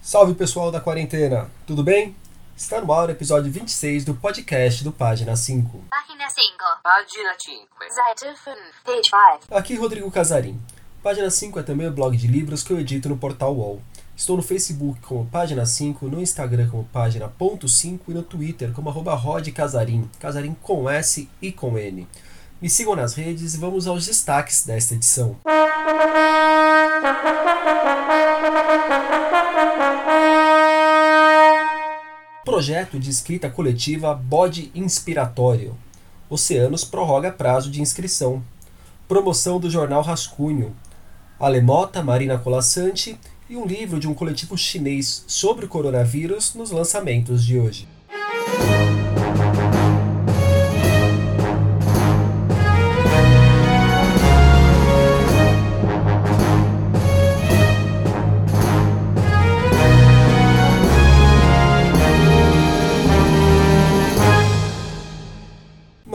Salve pessoal da quarentena, tudo bem? Está no ar o episódio 26 do podcast do Página 5. Página 5. Página 5. Seite 5. Page 5. Aqui Rodrigo Casarim. Página 5 é também o blog de livros que eu edito no portal UOL. Estou no Facebook como Página 5, no Instagram como Página.5 e no Twitter como arroba Rod Casarim, Casarim com S e com N. Me sigam nas redes e vamos aos destaques desta edição. Projeto de escrita coletiva Bode Inspiratório. Oceanos prorroga prazo de inscrição. Promoção do jornal Rascunho. Alemota, Marina Colassante e um livro de um coletivo chinês sobre o coronavírus nos lançamentos de hoje.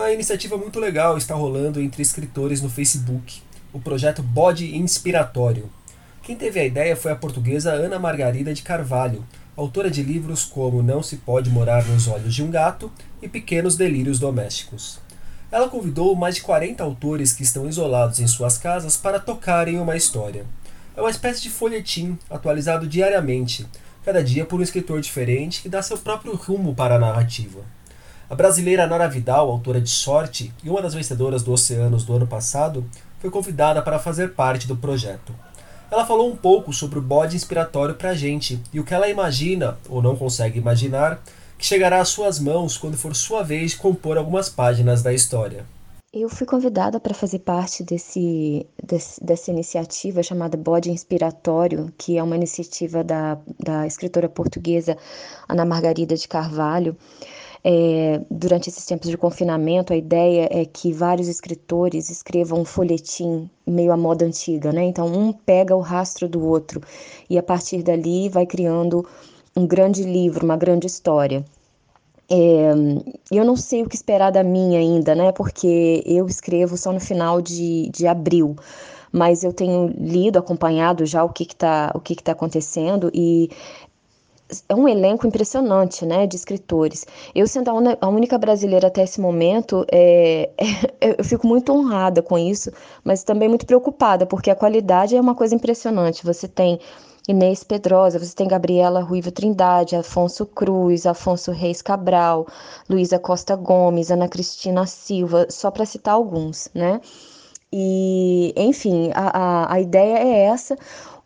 Uma iniciativa muito legal está rolando entre escritores no Facebook, o projeto Bode Inspiratório. Quem teve a ideia foi a portuguesa Ana Margarida de Carvalho, autora de livros como Não se pode morar nos olhos de um gato e Pequenos delírios domésticos. Ela convidou mais de 40 autores que estão isolados em suas casas para tocarem uma história. É uma espécie de folhetim atualizado diariamente, cada dia por um escritor diferente que dá seu próprio rumo para a narrativa. A brasileira Nara Vidal, autora de Sorte e uma das vencedoras do Oceanos do ano passado, foi convidada para fazer parte do projeto. Ela falou um pouco sobre o bode inspiratório para a gente e o que ela imagina, ou não consegue imaginar, que chegará às suas mãos quando for sua vez de compor algumas páginas da história. Eu fui convidada para fazer parte desse, desse, dessa iniciativa chamada Bode Inspiratório, que é uma iniciativa da, da escritora portuguesa Ana Margarida de Carvalho. É, durante esses tempos de confinamento, a ideia é que vários escritores escrevam um folhetim meio à moda antiga, né? Então, um pega o rastro do outro e a partir dali vai criando um grande livro, uma grande história. É, eu não sei o que esperar da minha ainda, né? Porque eu escrevo só no final de, de abril mas eu tenho lido, acompanhado já o que está o que que tá acontecendo e é um elenco impressionante, né, de escritores. Eu sendo a, única brasileira até esse momento, é, é, eu fico muito honrada com isso, mas também muito preocupada, porque a qualidade é uma coisa impressionante. Você tem Inês Pedrosa, você tem Gabriela Ruivo Trindade, Afonso Cruz, Afonso Reis Cabral, Luísa Costa Gomes, Ana Cristina Silva, só para citar alguns, né? E, enfim, a, a, a ideia é essa.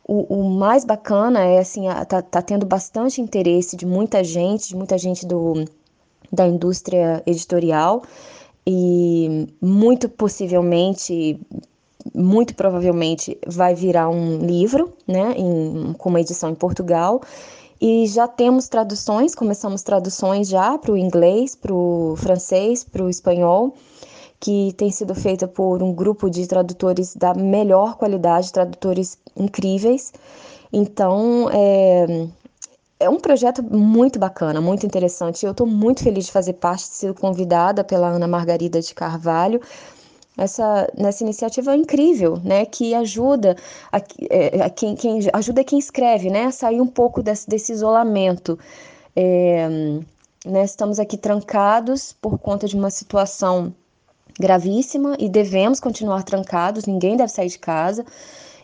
O, o, mais bacana é assim, tá, tá tendo bastante interesse de muita gente, de muita gente do, da indústria editorial e muito possivelmente, muito provavelmente vai virar um livro, né, em, com uma edição em Portugal. E já temos traduções, começamos traduções já para o inglês, para o francês, para o espanhol que tem sido feita por um grupo de tradutores da melhor qualidade, tradutores incríveis. Então, é, é um projeto muito bacana, muito interessante. Eu estou muito feliz de fazer parte, de ser convidada pela Ana Margarida de Carvalho essa, nessa iniciativa incrível, né, que ajuda a, é, a quem, quem, ajuda quem escreve, né, a sair um pouco desse, desse isolamento. É, né, estamos aqui trancados por conta de uma situação gravíssima e devemos continuar trancados, ninguém deve sair de casa.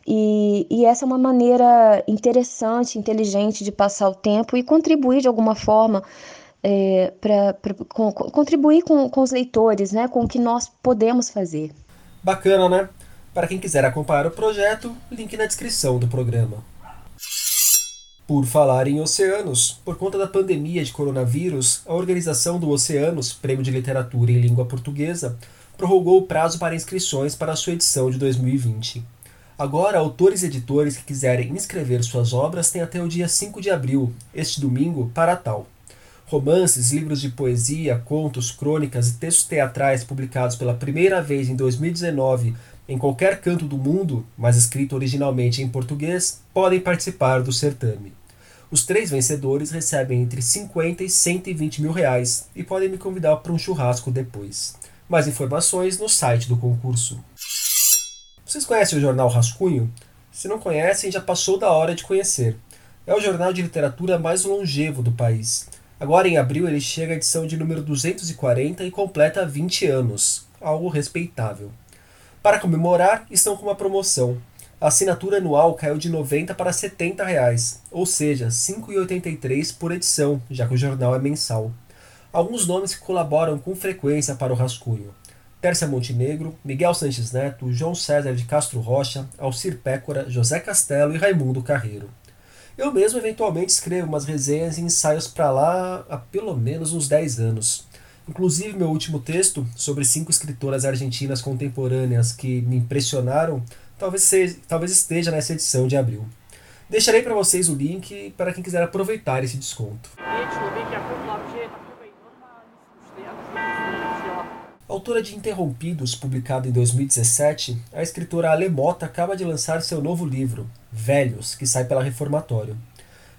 E, e, essa é uma maneira interessante, inteligente de passar o tempo e contribuir de alguma forma é, para contribuir com, com os leitores, né, com o que nós podemos fazer. Bacana, né? Para quem quiser acompanhar o projeto, link na descrição do programa. Por falar em oceanos, por conta da pandemia de coronavírus, a organização do Oceanos, Prêmio de Literatura em Língua Portuguesa, prorrogou o prazo para inscrições para a sua edição de 2020. Agora, autores e editores que quiserem inscrever suas obras têm até o dia 5 de abril, este domingo, para tal. Romances, livros de poesia, contos, crônicas e textos teatrais publicados pela primeira vez em 2019 em qualquer canto do mundo, mas escrito originalmente em português, podem participar do certame. Os três vencedores recebem entre 50 e 120 mil reais e podem me convidar para um churrasco depois. Mais informações no site do concurso. Vocês conhecem o jornal Rascunho? Se não conhecem, já passou da hora de conhecer. É o jornal de literatura mais longevo do país. Agora, em abril, ele chega à edição de número 240 e completa 20 anos, algo respeitável. Para comemorar, estão com uma promoção. A assinatura anual caiu de 90 para 70 reais, ou seja, 5,83 por edição, já que o jornal é mensal. Alguns nomes que colaboram com frequência para o rascunho. Tércia Montenegro, Miguel Sanches Neto, João César de Castro Rocha, Alcir Pécora, José Castelo e Raimundo Carreiro. Eu mesmo eventualmente escrevo umas resenhas e ensaios para lá há pelo menos uns 10 anos. Inclusive, meu último texto, sobre cinco escritoras argentinas contemporâneas que me impressionaram, talvez, seja, talvez esteja nessa edição de abril. Deixarei para vocês o link para quem quiser aproveitar esse desconto. Autora de Interrompidos, publicado em 2017, a escritora Alemota acaba de lançar seu novo livro, Velhos, que sai pela Reformatório.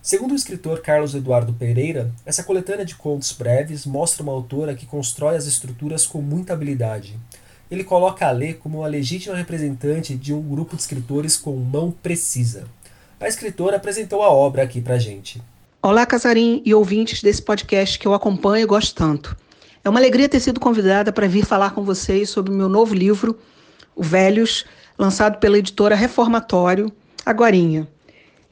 Segundo o escritor Carlos Eduardo Pereira, essa coletânea de contos breves mostra uma autora que constrói as estruturas com muita habilidade. Ele coloca a Lê como uma legítima representante de um grupo de escritores com mão precisa. A escritora apresentou a obra aqui pra gente. Olá, Casarim e ouvintes desse podcast que eu acompanho e gosto tanto. É uma alegria ter sido convidada para vir falar com vocês sobre o meu novo livro, O Velhos, lançado pela editora Reformatório, Agorinha.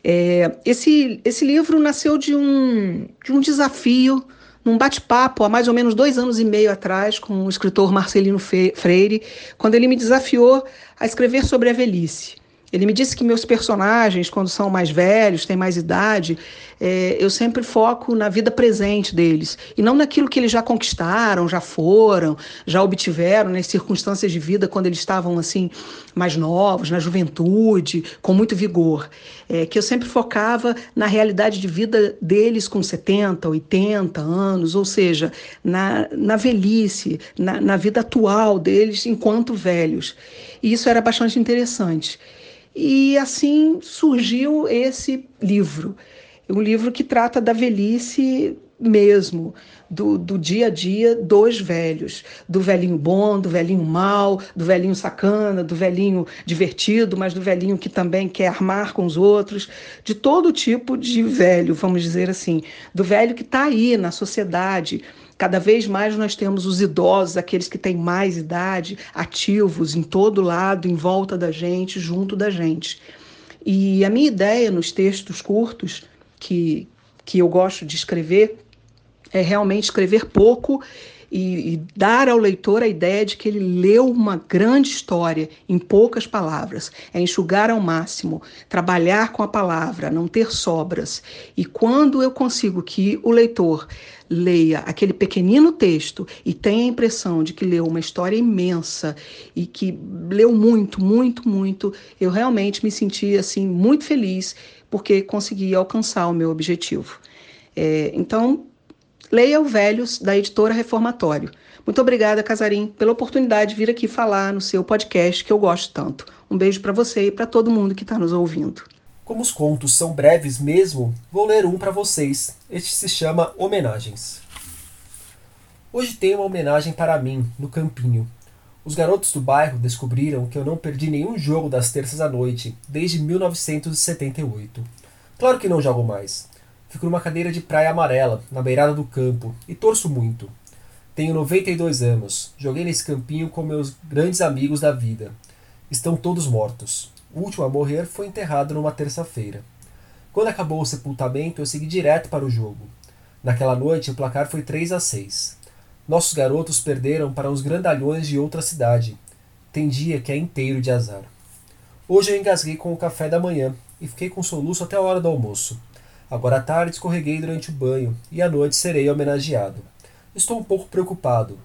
É, esse, esse livro nasceu de um, de um desafio, num bate-papo há mais ou menos dois anos e meio atrás, com o escritor Marcelino Freire, quando ele me desafiou a escrever sobre a velhice. Ele me disse que meus personagens, quando são mais velhos, têm mais idade, é, eu sempre foco na vida presente deles e não naquilo que eles já conquistaram, já foram, já obtiveram nas circunstâncias de vida quando eles estavam assim mais novos, na juventude, com muito vigor. É, que eu sempre focava na realidade de vida deles com 70, 80 anos, ou seja, na, na velhice, na, na vida atual deles enquanto velhos. E isso era bastante interessante. E assim surgiu esse livro. Um livro que trata da velhice mesmo, do, do dia a dia dos velhos, do velhinho bom, do velhinho mal, do velhinho sacana, do velhinho divertido, mas do velhinho que também quer armar com os outros, de todo tipo de velho, vamos dizer assim, do velho que está aí na sociedade, Cada vez mais nós temos os idosos, aqueles que têm mais idade, ativos em todo lado, em volta da gente, junto da gente. E a minha ideia nos textos curtos que, que eu gosto de escrever é realmente escrever pouco e, e, dar ao leitor a ideia de que ele leu uma grande história em poucas palavras. É enxugar ao máximo, trabalhar com a palavra, não ter sobras. E quando eu consigo que o leitor leia aquele pequenino texto e tenha a impressão de que leu uma história imensa e que leu muito, muito, muito, eu realmente me senti assim muito feliz porque consegui alcançar o meu objetivo. É, então, Leia o Velhos, da editora Reformatório. Muito obrigada, Casarim, pela oportunidade de vir aqui falar no seu podcast que eu gosto tanto. Um beijo para você e para todo mundo que está nos ouvindo. Como os contos são breves mesmo, vou ler um para vocês. Este se chama Homenagens. Hoje tem uma homenagem para mim, no Campinho. Os garotos do bairro descobriram que eu não perdi nenhum jogo das terças à noite desde 1978. Claro que não jogo mais. Fico numa cadeira de praia amarela, na beirada do campo, e torço muito. Tenho 92 anos. Joguei nesse campinho com meus grandes amigos da vida. Estão todos mortos. O último a morrer foi enterrado numa terça-feira. Quando acabou o sepultamento, eu segui direto para o jogo. Naquela noite, o placar foi 3 a 6. Nossos garotos perderam para os grandalhões de outra cidade. Tem dia que é inteiro de azar. Hoje eu engasguei com o café da manhã e fiquei com soluço até a hora do almoço. Agora à tarde escorreguei durante o banho e à noite serei homenageado. Estou um pouco preocupado,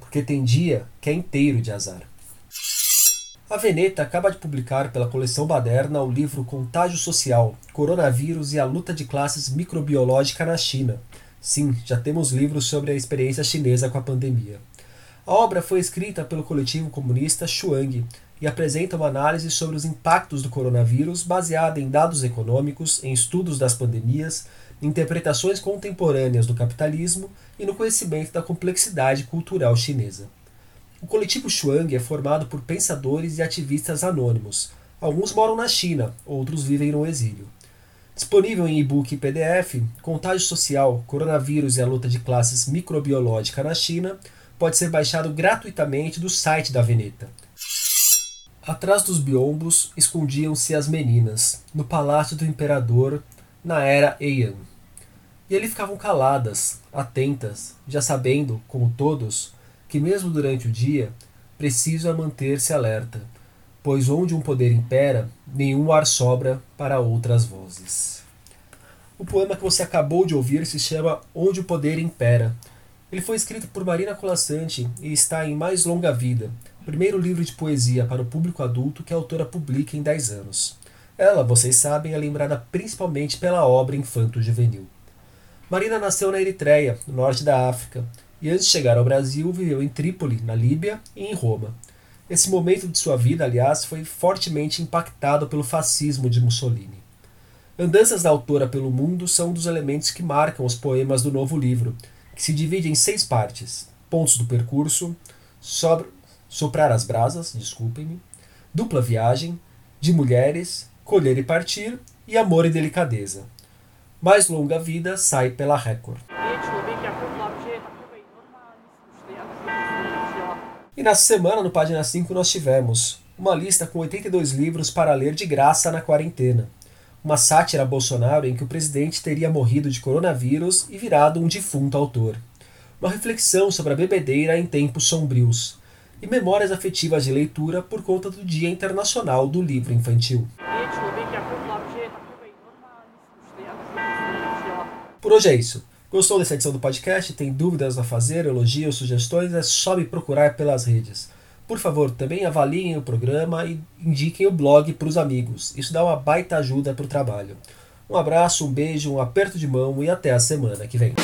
porque tem dia que é inteiro de azar. A Veneta acaba de publicar pela coleção Baderna o livro Contágio Social, Coronavírus e a Luta de Classes Microbiológica na China. Sim, já temos livros sobre a experiência chinesa com a pandemia. A obra foi escrita pelo coletivo comunista Shuang e apresenta uma análise sobre os impactos do coronavírus baseada em dados econômicos, em estudos das pandemias, interpretações contemporâneas do capitalismo e no conhecimento da complexidade cultural chinesa. O coletivo Shuang é formado por pensadores e ativistas anônimos. Alguns moram na China, outros vivem no exílio. Disponível em e-book e PDF, Contágio Social, Coronavírus e a Luta de Classes Microbiológica na China pode ser baixado gratuitamente do site da Veneta. Atrás dos biombos escondiam-se as meninas, no palácio do imperador na era Heian. E ali ficavam caladas, atentas, já sabendo, como todos, que mesmo durante o dia, preciso é manter-se alerta, pois onde um poder impera, nenhum ar sobra para outras vozes. O poema que você acabou de ouvir se chama Onde o Poder Impera. Ele foi escrito por Marina Colassante e está em Mais Longa Vida, primeiro livro de poesia para o público adulto que a autora publica em 10 anos. Ela, vocês sabem, é lembrada principalmente pela obra infanto-juvenil. Marina nasceu na Eritreia, no norte da África, e antes de chegar ao Brasil viveu em Trípoli, na Líbia, e em Roma. Esse momento de sua vida, aliás, foi fortemente impactado pelo fascismo de Mussolini. Andanças da autora pelo mundo são um dos elementos que marcam os poemas do novo livro, que se divide em seis partes: pontos do percurso, sobre, soprar as brasas, desculpem-me, dupla viagem, de mulheres, colher e partir e amor e delicadeza. Mais longa vida sai pela Record. E na semana, no Página 5, nós tivemos uma lista com 82 livros para ler de graça na quarentena. Uma sátira a Bolsonaro em que o presidente teria morrido de coronavírus e virado um defunto autor. Uma reflexão sobre a bebedeira em tempos sombrios. E memórias afetivas de leitura por conta do Dia Internacional do Livro Infantil. Por hoje é isso. Gostou dessa edição do podcast? Tem dúvidas a fazer, elogios, sugestões? É só me procurar pelas redes. Por favor, também avaliem o programa e indiquem o blog para os amigos. Isso dá uma baita ajuda para o trabalho. Um abraço, um beijo, um aperto de mão e até a semana que vem.